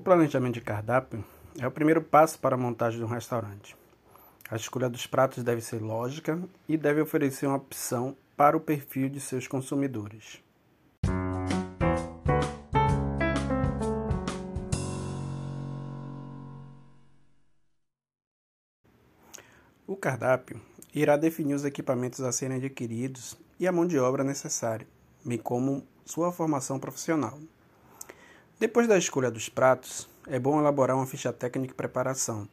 planejamento de cardápio é o primeiro passo para a montagem de um restaurante. A escolha dos pratos deve ser lógica e deve oferecer uma opção para o perfil de seus consumidores. O cardápio irá definir os equipamentos a serem adquiridos e a mão de obra necessária, bem como sua formação profissional. Depois da escolha dos pratos, é bom elaborar uma ficha técnica de preparação,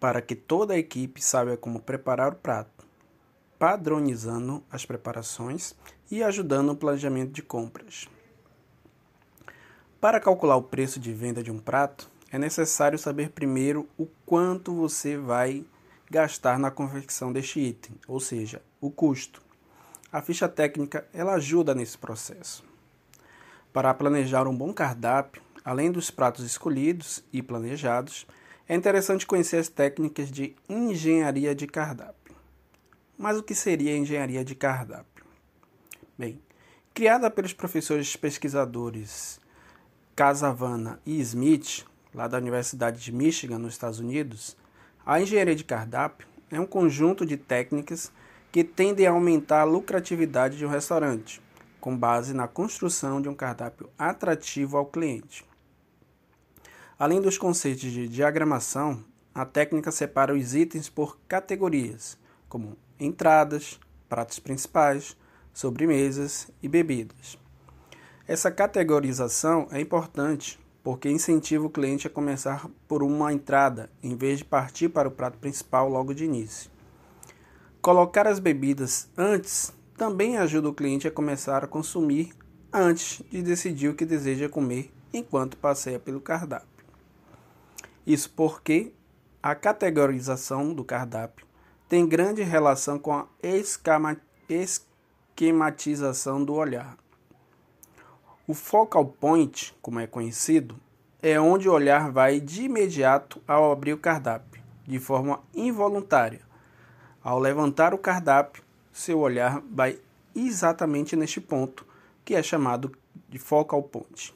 para que toda a equipe saiba como preparar o prato, padronizando as preparações e ajudando no planejamento de compras. Para calcular o preço de venda de um prato, é necessário saber primeiro o quanto você vai gastar na confecção deste item, ou seja, o custo. A ficha técnica ela ajuda nesse processo. Para planejar um bom cardápio, além dos pratos escolhidos e planejados, é interessante conhecer as técnicas de engenharia de cardápio. Mas o que seria engenharia de cardápio? Bem, criada pelos professores pesquisadores Casavana e Smith, lá da Universidade de Michigan, nos Estados Unidos, a engenharia de cardápio é um conjunto de técnicas que tendem a aumentar a lucratividade de um restaurante com base na construção de um cardápio atrativo ao cliente. Além dos conceitos de diagramação, a técnica separa os itens por categorias, como entradas, pratos principais, sobremesas e bebidas. Essa categorização é importante porque incentiva o cliente a começar por uma entrada, em vez de partir para o prato principal logo de início. Colocar as bebidas antes também ajuda o cliente a começar a consumir antes de decidir o que deseja comer enquanto passeia pelo cardápio. Isso porque a categorização do cardápio tem grande relação com a esquematização do olhar. O focal point, como é conhecido, é onde o olhar vai de imediato ao abrir o cardápio, de forma involuntária. Ao levantar o cardápio, seu olhar vai exatamente neste ponto, que é chamado de focal point.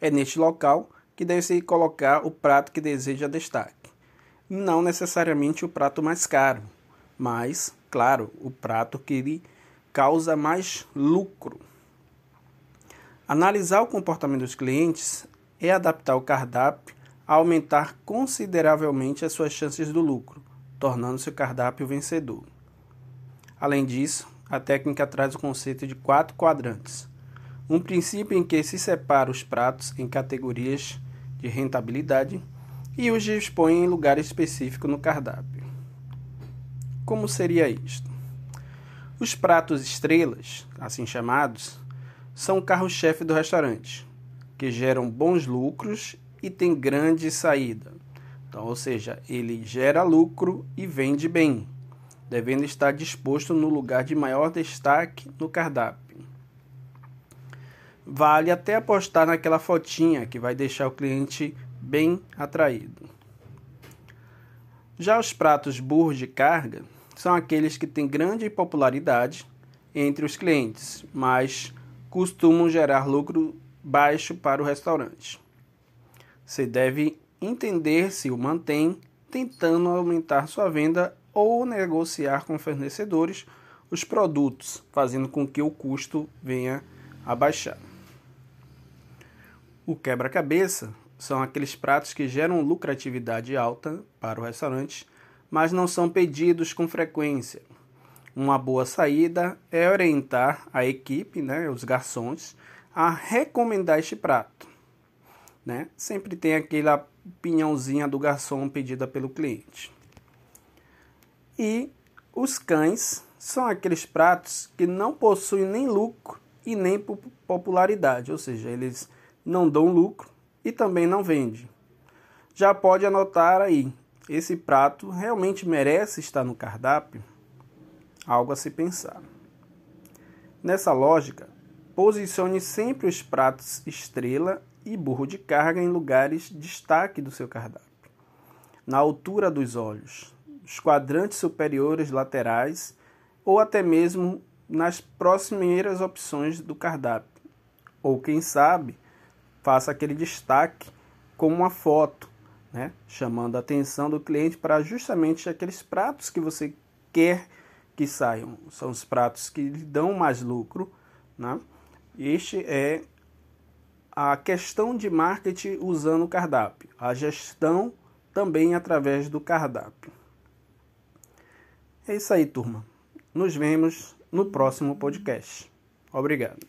É neste local que deve-se colocar o prato que deseja destaque. Não necessariamente o prato mais caro, mas, claro, o prato que lhe causa mais lucro. Analisar o comportamento dos clientes é adaptar o cardápio a aumentar consideravelmente as suas chances do lucro, tornando-se o cardápio vencedor. Além disso, a técnica traz o conceito de quatro quadrantes. Um princípio em que se separa os pratos em categorias de rentabilidade e os dispõe em lugar específico no cardápio. Como seria isto? Os pratos estrelas, assim chamados, são o carro-chefe do restaurante, que geram bons lucros e tem grande saída. Então, ou seja, ele gera lucro e vende bem devendo estar disposto no lugar de maior destaque no cardápio. Vale até apostar naquela fotinha que vai deixar o cliente bem atraído. Já os pratos burros de carga são aqueles que têm grande popularidade entre os clientes, mas costumam gerar lucro baixo para o restaurante. Você deve entender se o mantém, tentando aumentar sua venda ou negociar com fornecedores os produtos, fazendo com que o custo venha a baixar. O quebra-cabeça são aqueles pratos que geram lucratividade alta para o restaurante, mas não são pedidos com frequência. Uma boa saída é orientar a equipe, né, os garçons, a recomendar este prato. Né? Sempre tem aquela opiniãozinha do garçom pedida pelo cliente. E os cães são aqueles pratos que não possuem nem lucro e nem popularidade, ou seja, eles não dão lucro e também não vendem. Já pode anotar aí, esse prato realmente merece estar no cardápio? Algo a se pensar. Nessa lógica, posicione sempre os pratos estrela e burro de carga em lugares de destaque do seu cardápio. Na altura dos olhos, os quadrantes superiores laterais ou até mesmo nas próximas opções do cardápio. Ou quem sabe, faça aquele destaque com uma foto, né? chamando a atenção do cliente para justamente aqueles pratos que você quer que saiam. São os pratos que lhe dão mais lucro. Né? Este é a questão de marketing usando o cardápio, a gestão também através do cardápio. É isso aí, turma. Nos vemos no próximo podcast. Obrigado.